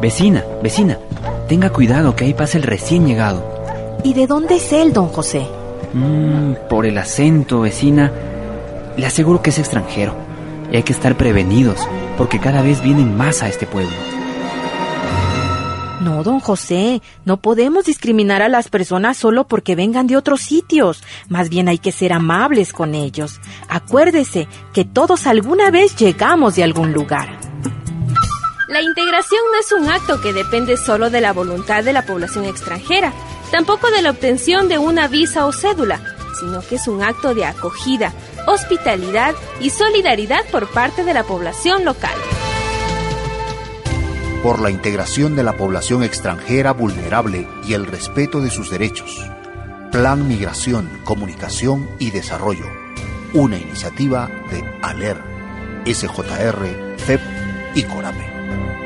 Vecina, vecina, tenga cuidado que ahí pasa el recién llegado. ¿Y de dónde es él, don José? Mm, por el acento, vecina. Le aseguro que es extranjero. Y hay que estar prevenidos, porque cada vez vienen más a este pueblo. No, don José, no podemos discriminar a las personas solo porque vengan de otros sitios. Más bien hay que ser amables con ellos. Acuérdese que todos alguna vez llegamos de algún lugar. La integración no es un acto que depende solo de la voluntad de la población extranjera, tampoco de la obtención de una visa o cédula, sino que es un acto de acogida, hospitalidad y solidaridad por parte de la población local. Por la integración de la población extranjera vulnerable y el respeto de sus derechos. Plan Migración, Comunicación y Desarrollo. Una iniciativa de ALER, SJR, FEP y CORAPE. thank you